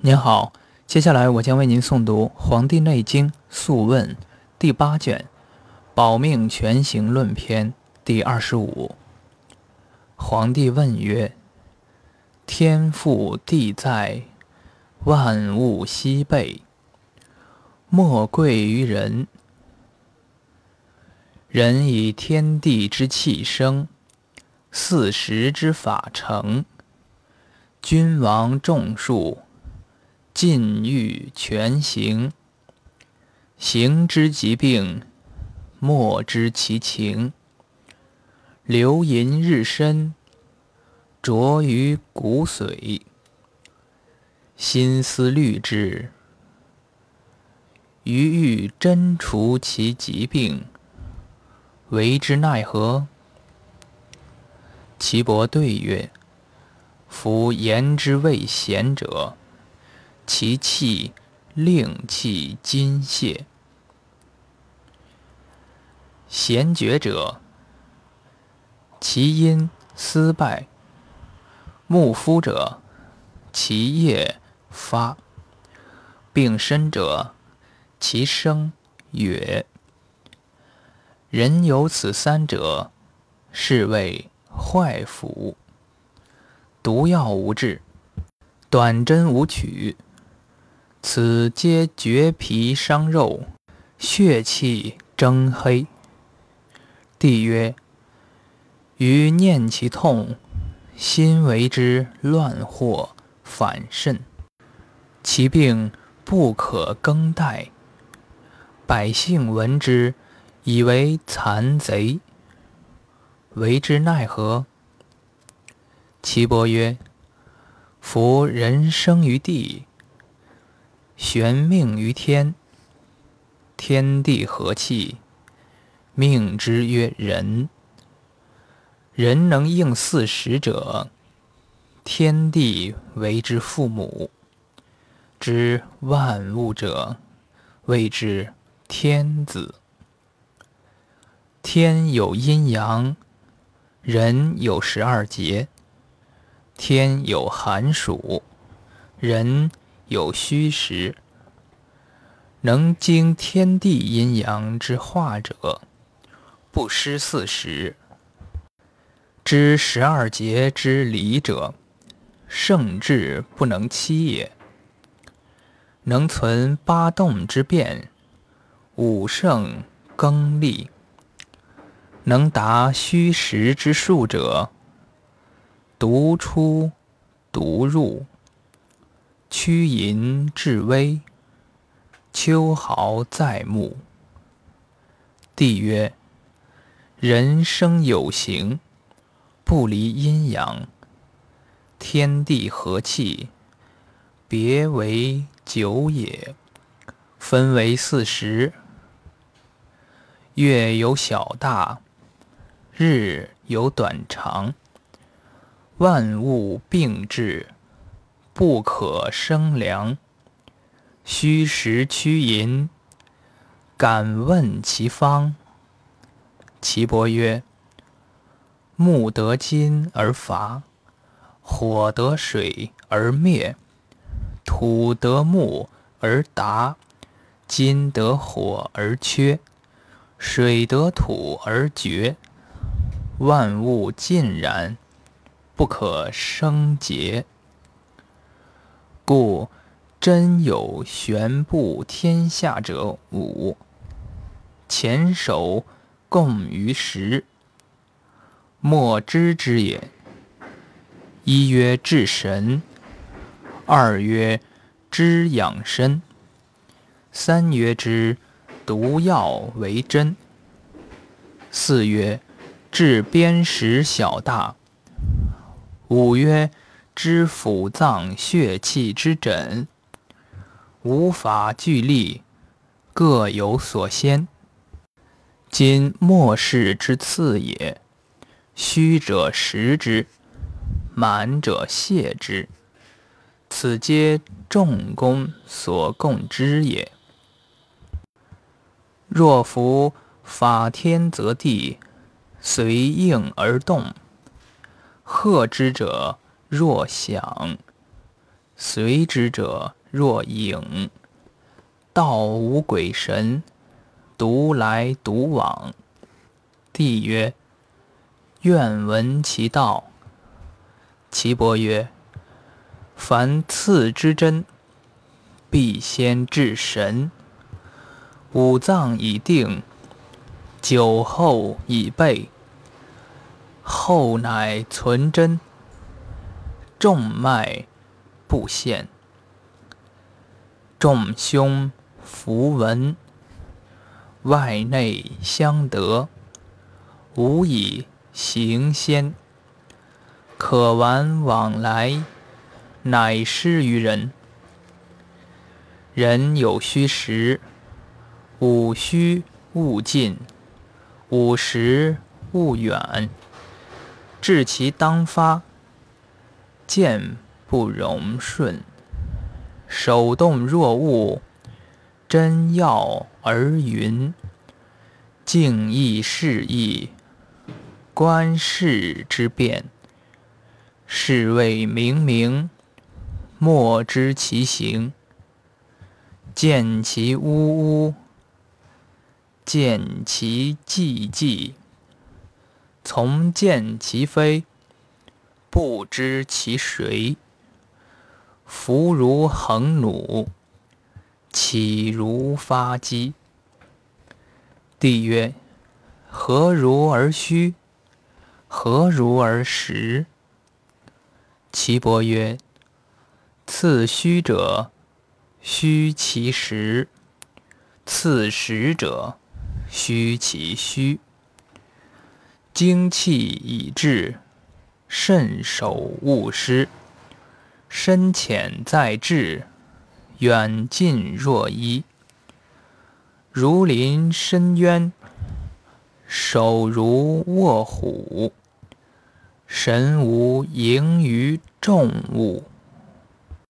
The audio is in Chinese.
您好，接下来我将为您诵读《黄帝内经·素问》第八卷《保命全行论篇》第二十五。皇帝问曰：“天复地在，万物西备，莫贵于人。人以天地之气生，四时之法成，君王众数。”禁欲全行，行之疾病，莫知其情。流淫日深，浊于骨髓。心思虑之，余欲真除其疾病，为之奈何？岐伯对曰：“夫言之未贤者。”其气令气津泄，贤绝者，其阴思败；木夫者，其叶发；病身者，其声哕。人有此三者，是谓坏腑。毒药无治，短针无取。此皆绝皮伤肉，血气蒸黑。帝曰：余念其痛，心为之乱惑反甚。其病不可更待。百姓闻之，以为残贼。为之奈何？岐伯曰：夫人生于地。玄命于天，天地和气，命之曰人。人能应四时者，天地为之父母；知万物者，谓之天子。天有阴阳，人有十二节；天有寒暑，人。有虚实，能经天地阴阳之化者，不失四时；知十二节之理者，圣智不能欺也。能存八动之变，五圣更立，能达虚实之数者，独出独入。屈淫至微，秋毫在目。帝曰：人生有形，不离阴阳，天地和气，别为九也。分为四时，月有小大，日有短长，万物并至。不可生凉，虚实趋淫，敢问其方？岐伯曰：木得金而伐，火得水而灭，土得木而达，金得火而缺，水得土而绝。万物尽然，不可生结。故真有玄布天下者五，前手共于时，莫知之也。一曰治神，二曰知养身，三曰知毒药为真，四曰治砭石小大，五曰。知腑脏血气之诊，无法具立，各有所先。今末世之次也。虚者实之，满者泻之。此皆众功所共之也。若夫法天则地，随应而动，贺之者。若想，随之者若影，道无鬼神，独来独往。帝曰：愿闻其道。岐伯曰：凡次之真，必先治神。五脏已定，酒后已备，后乃存真。众脉不现，众胸符文，外内相得，无以行先。可玩往来，乃施于人。人有虚实，五虚勿近，五实勿远。至其当发。见不容顺，手动若物，真要而云。静亦事意，观世之变。是谓明明，莫知其形。见其呜呜，见其寂寂，从见其非。不知其谁，弗如横弩，岂如发机？帝曰：何如而虚？何如而实？岐伯曰：次虚者，虚其实；次实者，虚其虚。精气已至。慎守勿失，深浅在志，远近若一。如临深渊，手如握虎，神无盈于众物。